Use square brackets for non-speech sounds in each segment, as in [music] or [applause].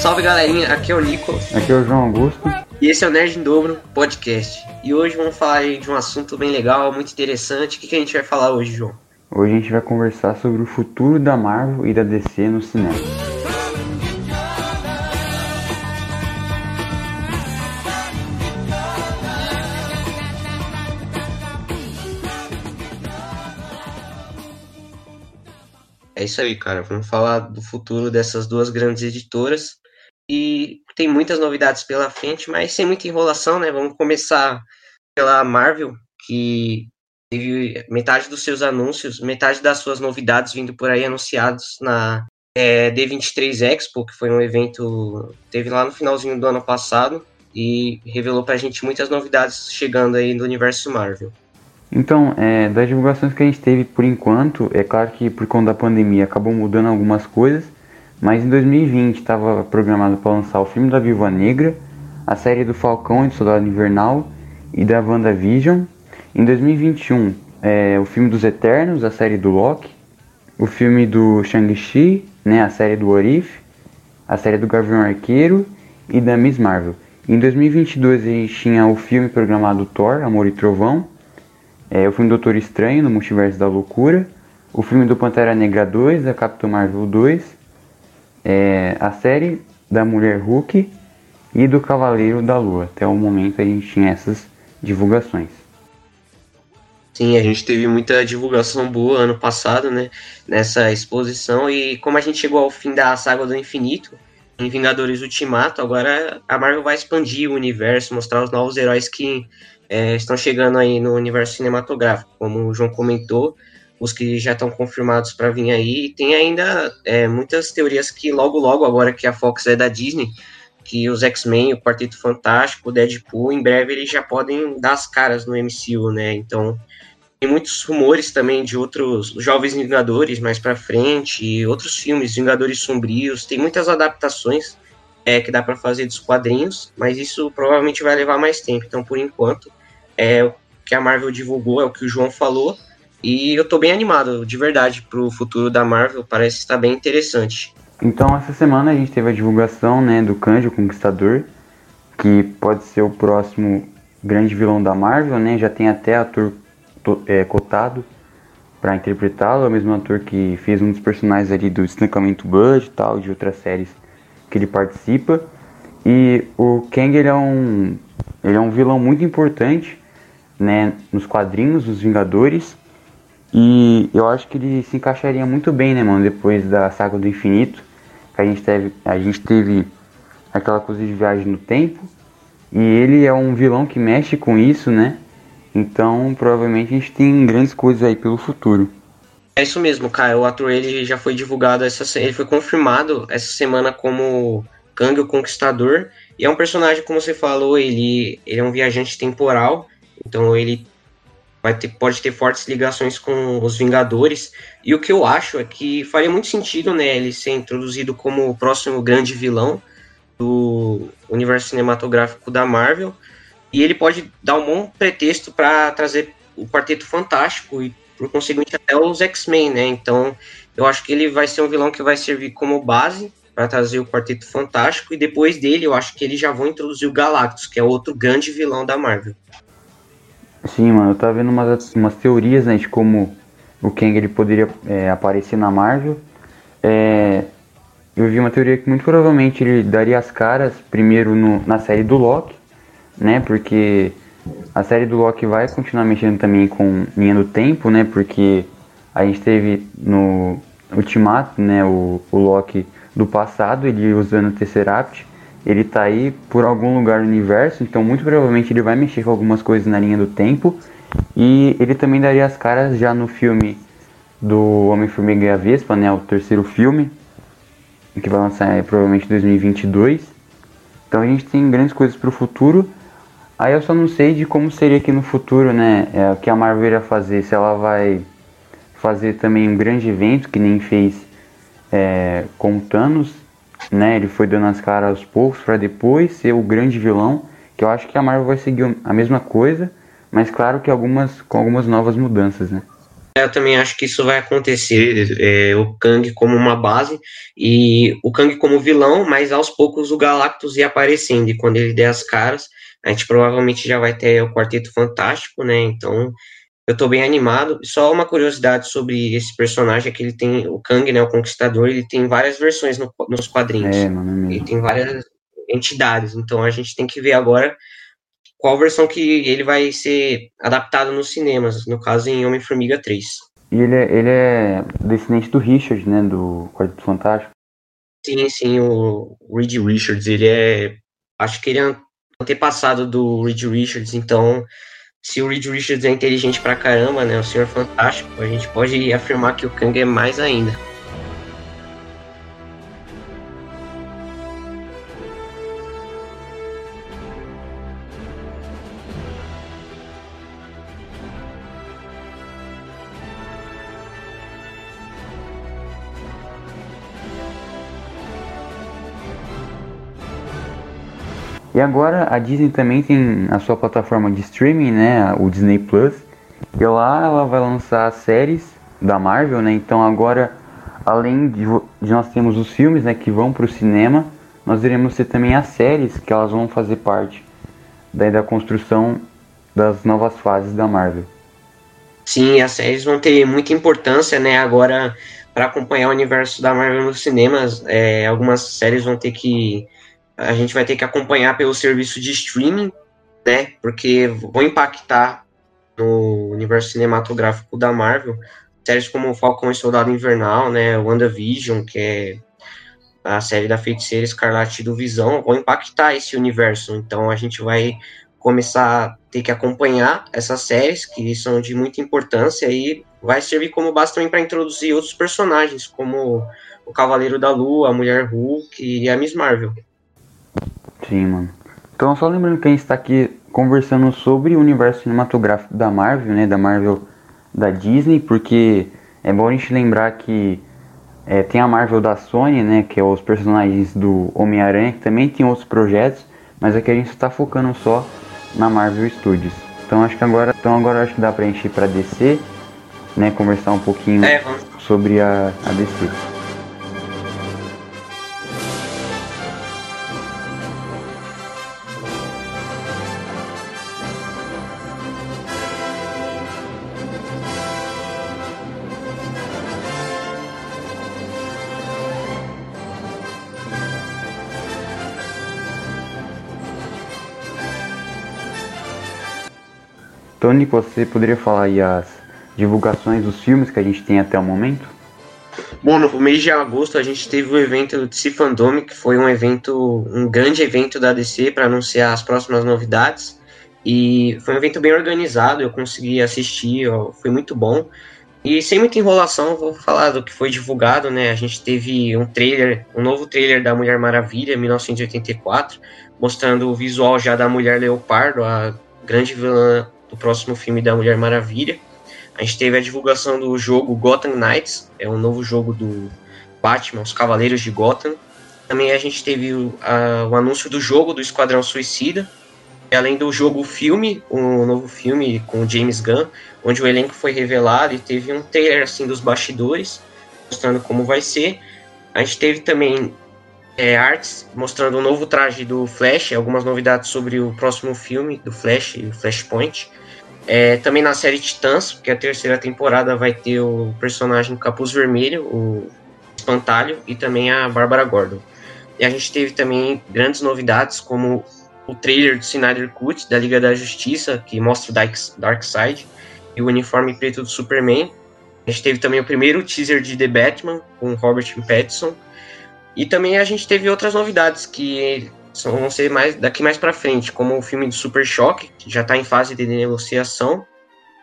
Salve galerinha, aqui é o Nicolas. Aqui é o João Augusto. E esse é o Nerd em Dobro Podcast. E hoje vamos falar de um assunto bem legal, muito interessante. O que, que a gente vai falar hoje, João? Hoje a gente vai conversar sobre o futuro da Marvel e da DC no cinema. É isso aí, cara. Vamos falar do futuro dessas duas grandes editoras. E tem muitas novidades pela frente, mas sem muita enrolação, né? Vamos começar pela Marvel, que teve metade dos seus anúncios, metade das suas novidades vindo por aí anunciados na é, D23 Expo, que foi um evento teve lá no finalzinho do ano passado e revelou pra gente muitas novidades chegando aí no universo Marvel. Então, é, das divulgações que a gente teve por enquanto, é claro que por conta da pandemia acabou mudando algumas coisas, mas em 2020 estava programado para lançar o filme da Viúva Negra, a série do Falcão e do Soldado Invernal e da WandaVision. Em 2021, é, o filme dos Eternos, a série do Loki, o filme do Shang-Chi, né, a série do Orif, a série do Gavião Arqueiro e da Miss Marvel. Em 2022 a gente tinha o filme programado Thor, Amor e Trovão, é, o filme Doutor Estranho no Multiverso da Loucura, o filme do Pantera Negra 2, a Capitão Marvel 2, é, a série da Mulher Hulk e do Cavaleiro da Lua. Até o momento a gente tinha essas divulgações. Sim, a gente teve muita divulgação boa ano passado, né? Nessa exposição. E como a gente chegou ao fim da saga do infinito, em Vingadores Ultimato, agora a Marvel vai expandir o universo, mostrar os novos heróis que é, estão chegando aí no universo cinematográfico, como o João comentou, os que já estão confirmados para vir aí. E tem ainda é, muitas teorias que logo, logo, agora que a Fox é da Disney, que os X-Men, o Quarteto Fantástico, o Deadpool, em breve eles já podem dar as caras no MCU, né? Então, tem muitos rumores também de outros Jovens Vingadores mais para frente, e outros filmes, Vingadores Sombrios, tem muitas adaptações é, que dá para fazer dos quadrinhos, mas isso provavelmente vai levar mais tempo. Então, por enquanto, é o que a Marvel divulgou, é o que o João falou. E eu tô bem animado, de verdade, pro futuro da Marvel, parece estar bem interessante. Então, essa semana a gente teve a divulgação né, do Kanji, o Conquistador, que pode ser o próximo grande vilão da Marvel, né? Já tem até ator é, cotado para interpretá-lo, é o mesmo ator que fez um dos personagens ali do Estancamento Bud e tal, de outras séries que ele participa. E o Kang ele é um ele é um vilão muito importante né, nos quadrinhos dos Vingadores. E eu acho que ele se encaixaria muito bem, né, mano, depois da saga do infinito. Que a gente teve, a gente teve aquela coisa de viagem no tempo. E ele é um vilão que mexe com isso, né? Então, provavelmente a gente tem grandes coisas aí pelo futuro. É isso mesmo, cara. O ator ele já foi divulgado essa ele foi confirmado essa semana como Kang o Conquistador. E é um personagem, como você falou, ele, ele é um viajante temporal então ele vai ter, pode ter fortes ligações com os Vingadores. E o que eu acho é que faria muito sentido né, ele ser introduzido como o próximo grande vilão do universo cinematográfico da Marvel. E ele pode dar um bom pretexto para trazer o Quarteto Fantástico e, por conseguinte, até os X-Men, né? Então, eu acho que ele vai ser um vilão que vai servir como base para trazer o Quarteto Fantástico. E depois dele, eu acho que eles já vão introduzir o Galactus, que é outro grande vilão da Marvel. Sim, mano, eu tava vendo umas, umas teorias, né, de como o Kang ele poderia é, aparecer na Marvel. É, eu vi uma teoria que muito provavelmente ele daria as caras primeiro no, na série do Loki, né, porque a série do Loki vai continuar mexendo também com linha do tempo, né, porque a gente teve no Ultimato, né, o, o Loki do passado, ele usando o Tesseract, ele tá aí por algum lugar no universo, então muito provavelmente ele vai mexer com algumas coisas na linha do tempo. E ele também daria as caras já no filme do Homem-Formiga e a Vespa, né, o terceiro filme, que vai lançar é, provavelmente em 2022. Então a gente tem grandes coisas para o futuro. Aí eu só não sei de como seria aqui no futuro, né, é, o que a Marvel irá fazer, se ela vai fazer também um grande evento, que nem fez é, com Thanos, né? Ele foi dando as caras aos poucos para depois ser o grande vilão, que eu acho que a Marvel vai seguir a mesma coisa, mas claro que algumas com algumas novas mudanças, né? Eu também acho que isso vai acontecer, é, o Kang como uma base e o Kang como vilão, mas aos poucos o Galactus ia aparecendo e quando ele der as caras, a gente provavelmente já vai ter o Quarteto Fantástico, né? Então eu tô bem animado. Só uma curiosidade sobre esse personagem é que ele tem o Kang, né, o Conquistador, ele tem várias versões no, nos quadrinhos. É, mano, é ele tem várias entidades, então a gente tem que ver agora qual versão que ele vai ser adaptado nos cinemas, no caso em Homem-Formiga 3. E ele é, ele é descendente do Richard, né, do Quarteto Fantástico. Sim, sim, o Reed Richards, ele é, acho que ele é antepassado do Reed Richards, então se o Reed Richards é inteligente pra caramba, né, o Senhor Fantástico, a gente pode afirmar que o Kang é mais ainda. E agora a Disney também tem a sua plataforma de streaming, né, o Disney Plus. E lá ela vai lançar séries da Marvel, né? Então agora, além de, de nós temos os filmes, né, que vão para o cinema, nós iremos ter também as séries que elas vão fazer parte daí da construção das novas fases da Marvel. Sim, as séries vão ter muita importância, né? Agora para acompanhar o universo da Marvel nos cinemas, é, algumas séries vão ter que a gente vai ter que acompanhar pelo serviço de streaming, né? Porque vão impactar no universo cinematográfico da Marvel. Séries como Falcão e Soldado Invernal, né? WandaVision, que é a série da feiticeira Escarlate do Visão, vão impactar esse universo. Então a gente vai começar a ter que acompanhar essas séries que são de muita importância e vai servir como base também para introduzir outros personagens, como o Cavaleiro da Lua, a Mulher Hulk e a Miss Marvel. Sim, mano. Então, só lembrando que a gente está aqui conversando sobre o universo cinematográfico da Marvel, né? Da Marvel da Disney, porque é bom a gente lembrar que é, tem a Marvel da Sony, né? Que é os personagens do Homem-Aranha, que também tem outros projetos, mas aqui a gente está focando só na Marvel Studios. Então acho que agora, então agora acho que dá pra gente ir pra DC, né? Conversar um pouquinho é, sobre a, a DC. Tony, você poderia falar aí as divulgações dos filmes que a gente tem até o momento? Bom, no mês de agosto a gente teve o evento do DC Fandom, que foi um evento, um grande evento da DC para anunciar as próximas novidades. E foi um evento bem organizado, eu consegui assistir, ó, foi muito bom. E sem muita enrolação, vou falar do que foi divulgado, né? A gente teve um trailer, um novo trailer da Mulher Maravilha, 1984, mostrando o visual já da Mulher Leopardo, a grande vilã do próximo filme da Mulher Maravilha. A gente teve a divulgação do jogo Gotham Knights, é um novo jogo do Batman, os Cavaleiros de Gotham. Também a gente teve o, a, o anúncio do jogo do Esquadrão Suicida, e além do jogo filme, um novo filme com James Gunn, onde o elenco foi revelado e teve um trailer assim dos bastidores, mostrando como vai ser. A gente teve também é, artes mostrando o um novo traje do Flash, algumas novidades sobre o próximo filme do Flash, o Flashpoint. É, também na série Titãs, que a terceira temporada vai ter o personagem Capuz Vermelho, o Espantalho, e também a Bárbara Gordon. E a gente teve também grandes novidades, como o trailer do Snyder Cut, da Liga da Justiça, que mostra o Darkseid, e o uniforme preto do Superman. A gente teve também o primeiro teaser de The Batman, com Robert Pattinson. E também a gente teve outras novidades que vão ser mais daqui mais para frente, como o filme do Super Choque, que já está em fase de negociação,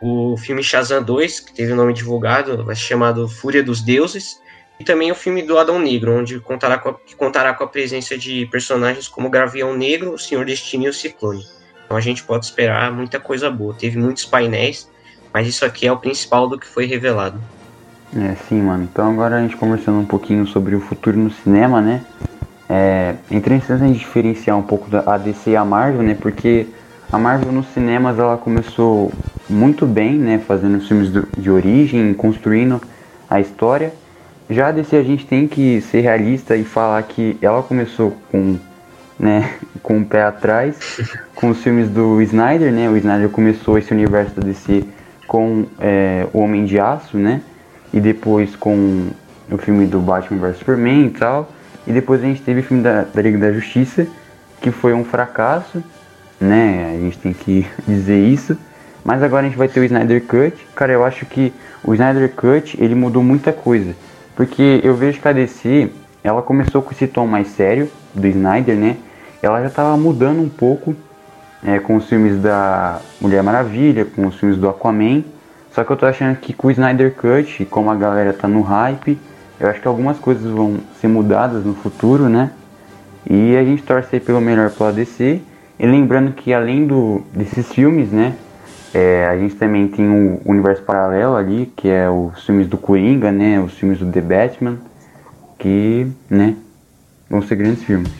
o filme Shazam 2, que teve o nome divulgado, vai ser chamado Fúria dos Deuses, e também o filme do Adão Negro, onde contará com a, contará com a presença de personagens como Gravião Negro, o Senhor Destino e o Ciclone. Então a gente pode esperar muita coisa boa. Teve muitos painéis, mas isso aqui é o principal do que foi revelado. É, sim, mano. Então agora a gente conversando um pouquinho sobre o futuro no cinema, né? É, interessante a gente diferenciar um pouco da DC e a Marvel, né? Porque a Marvel nos cinemas ela começou muito bem, né, fazendo filmes de origem, construindo a história. Já a DC a gente tem que ser realista e falar que ela começou com, né, [laughs] com o pé atrás, com os filmes do Snyder, né, o Snyder começou esse universo da DC com é, o Homem de Aço, né, e depois com o filme do Batman vs Superman e tal, e depois a gente teve o filme da, da Liga da Justiça, que foi um fracasso, né? A gente tem que [laughs] dizer isso. Mas agora a gente vai ter o Snyder Cut. Cara, eu acho que o Snyder Cut ele mudou muita coisa. Porque eu vejo que a DC ela começou com esse tom mais sério do Snyder, né? Ela já estava mudando um pouco é, com os filmes da Mulher Maravilha, com os filmes do Aquaman. Só que eu tô achando que com o Snyder Cut, como a galera tá no hype, eu acho que algumas coisas vão ser mudadas no futuro, né? E a gente torce pelo melhor pro ADC. E lembrando que além do, desses filmes, né? É, a gente também tem o universo paralelo ali, que é os filmes do Coringa, né? Os filmes do The Batman, que, né? Vão ser grandes filmes.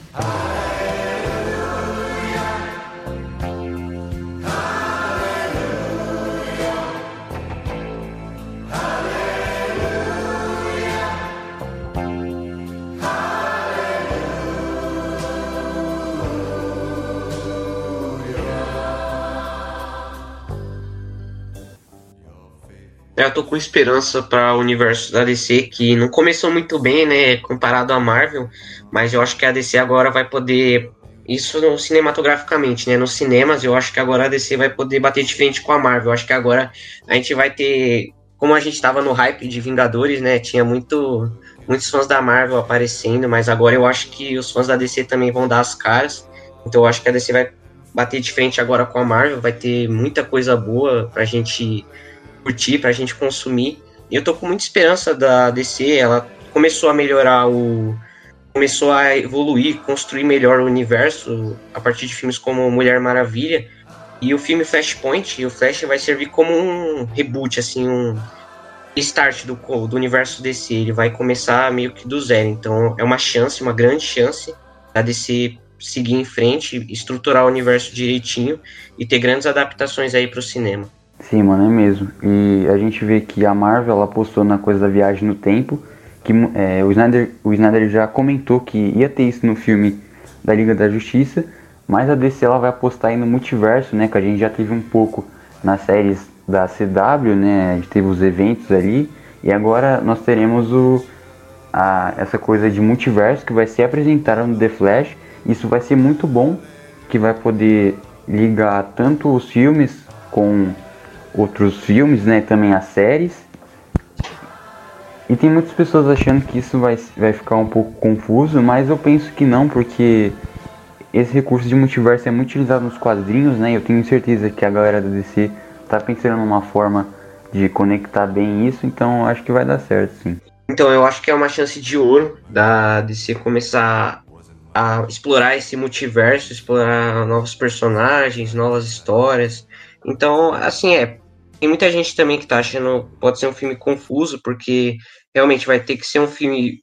Eu tô com esperança para o universo da DC, que não começou muito bem, né, comparado à Marvel, mas eu acho que a DC agora vai poder isso cinematograficamente, né? Nos cinemas, eu acho que agora a DC vai poder bater de frente com a Marvel. Eu acho que agora a gente vai ter, como a gente estava no hype de Vingadores, né? Tinha muito muitos fãs da Marvel aparecendo, mas agora eu acho que os fãs da DC também vão dar as caras. Então eu acho que a DC vai bater de frente agora com a Marvel, vai ter muita coisa boa pra gente curtir, pra gente consumir. E eu tô com muita esperança da DC, ela começou a melhorar o. começou a evoluir, construir melhor o universo a partir de filmes como Mulher Maravilha. E o filme Flashpoint, o Flash vai servir como um reboot, assim, um start do, do universo DC. Ele vai começar meio que do zero. Então é uma chance, uma grande chance da DC seguir em frente, estruturar o universo direitinho e ter grandes adaptações aí para o cinema. Sim, mano, é mesmo. E a gente vê que a Marvel ela apostou na coisa da viagem no tempo, que é, o, Snyder, o Snyder já comentou que ia ter isso no filme da Liga da Justiça, mas a DC ela vai apostar aí no multiverso, né, que a gente já teve um pouco nas séries da CW, né, a gente teve os eventos ali, e agora nós teremos o, a, essa coisa de multiverso que vai ser apresentada no The Flash, isso vai ser muito bom, que vai poder ligar tanto os filmes com outros filmes, né, também as séries. E tem muitas pessoas achando que isso vai, vai ficar um pouco confuso, mas eu penso que não, porque esse recurso de multiverso é muito utilizado nos quadrinhos, né? Eu tenho certeza que a galera da DC tá pensando numa forma de conectar bem isso, então acho que vai dar certo, sim. Então eu acho que é uma chance de ouro da DC começar a explorar esse multiverso, explorar novos personagens, novas histórias. Então, assim, é tem muita gente também que tá achando pode ser um filme confuso, porque realmente vai ter que ser um filme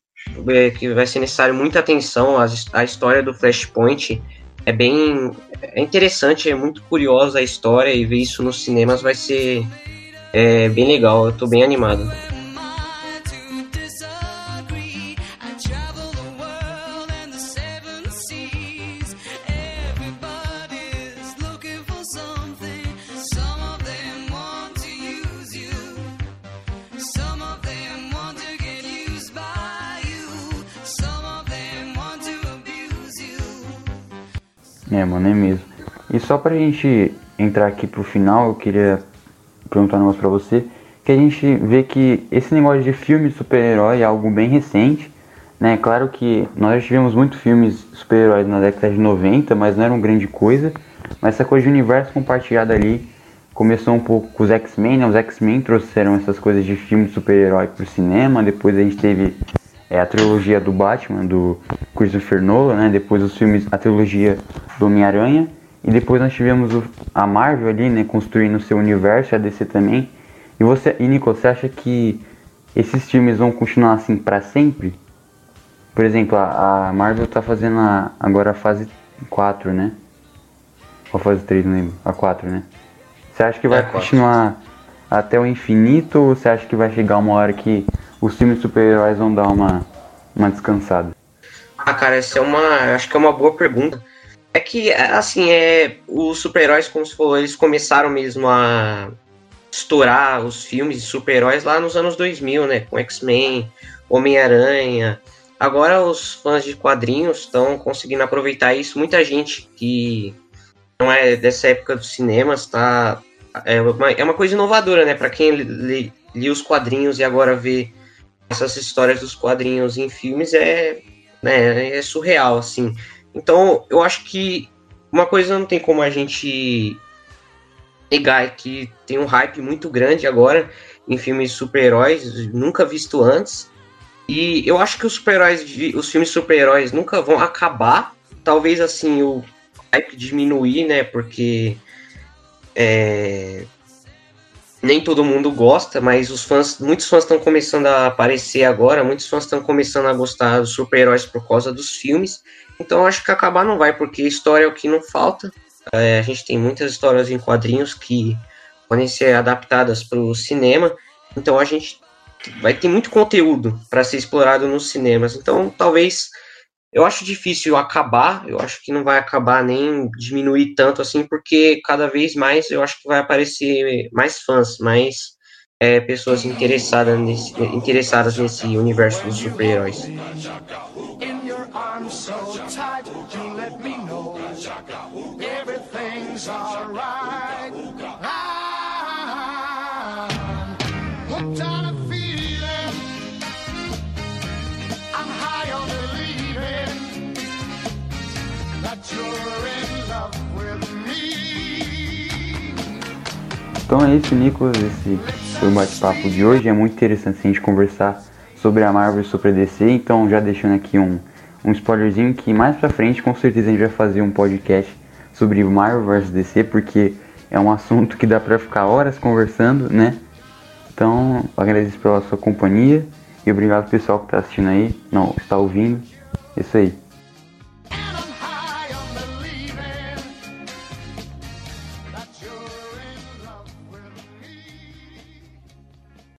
é, que vai ser necessário muita atenção. A, a história do Flashpoint é bem é interessante, é muito curiosa a história e ver isso nos cinemas vai ser é, bem legal. Eu tô bem animado. Só pra gente entrar aqui pro final, eu queria perguntar um negócio pra você. Que a gente vê que esse negócio de filme de super-herói é algo bem recente. Né? Claro que nós já tivemos muitos filmes super-heróis na década de 90, mas não era uma grande coisa. Mas essa coisa de universo compartilhado ali começou um pouco com os X-Men, né? Os X-Men trouxeram essas coisas de filme de super-herói pro cinema. Depois a gente teve é, a trilogia do Batman, do Christopher Nolan, né? Depois os filmes, a trilogia do Homem-Aranha. E depois nós tivemos o, a Marvel ali, né? Construindo o seu universo, a DC também. E você, e Nico, você acha que esses filmes vão continuar assim para sempre? Por exemplo, a, a, Marvel tá fazendo a, agora a fase 4, né? Ou a fase 3, não lembro. A 4, né? Você acha que vai é, continuar até o infinito ou você acha que vai chegar uma hora que os filmes super-heróis vão dar uma, uma descansada? Ah, cara, essa é uma. Acho que é uma boa pergunta. É que, assim, é, os super-heróis, como você falou, eles começaram mesmo a estourar os filmes de super-heróis lá nos anos 2000, né? Com X-Men, Homem-Aranha. Agora os fãs de quadrinhos estão conseguindo aproveitar isso. Muita gente que não é dessa época dos cinemas tá é uma, é uma coisa inovadora, né? Para quem lê, lê os quadrinhos e agora vê essas histórias dos quadrinhos em filmes é, né, é surreal, assim. Então, eu acho que uma coisa não tem como a gente negar é que tem um hype muito grande agora em filmes super-heróis, nunca visto antes. E eu acho que os super-heróis, os filmes super-heróis nunca vão acabar. Talvez assim o hype diminuir, né? Porque é, nem todo mundo gosta, mas os fãs, muitos fãs estão começando a aparecer agora, muitos fãs estão começando a gostar dos super-heróis por causa dos filmes. Então acho que acabar não vai, porque história é o que não falta. É, a gente tem muitas histórias em quadrinhos que podem ser adaptadas para o cinema. Então a gente vai ter muito conteúdo para ser explorado nos cinemas. Então, talvez eu acho difícil acabar, eu acho que não vai acabar nem diminuir tanto assim, porque cada vez mais eu acho que vai aparecer mais fãs, mais é, pessoas interessadas nesse, interessadas nesse universo dos super-heróis. Então é isso, Nicolas. Esse foi o bate-papo de hoje. É muito interessante a gente conversar sobre a Marvel e sobre a DC. Então, já deixando aqui um, um spoilerzinho que mais pra frente, com certeza, a gente vai fazer um podcast sobre Marvel vs DC, porque é um assunto que dá pra ficar horas conversando, né? Então, agradeço pela sua companhia e obrigado pessoal que tá assistindo aí, não, está ouvindo. Isso aí.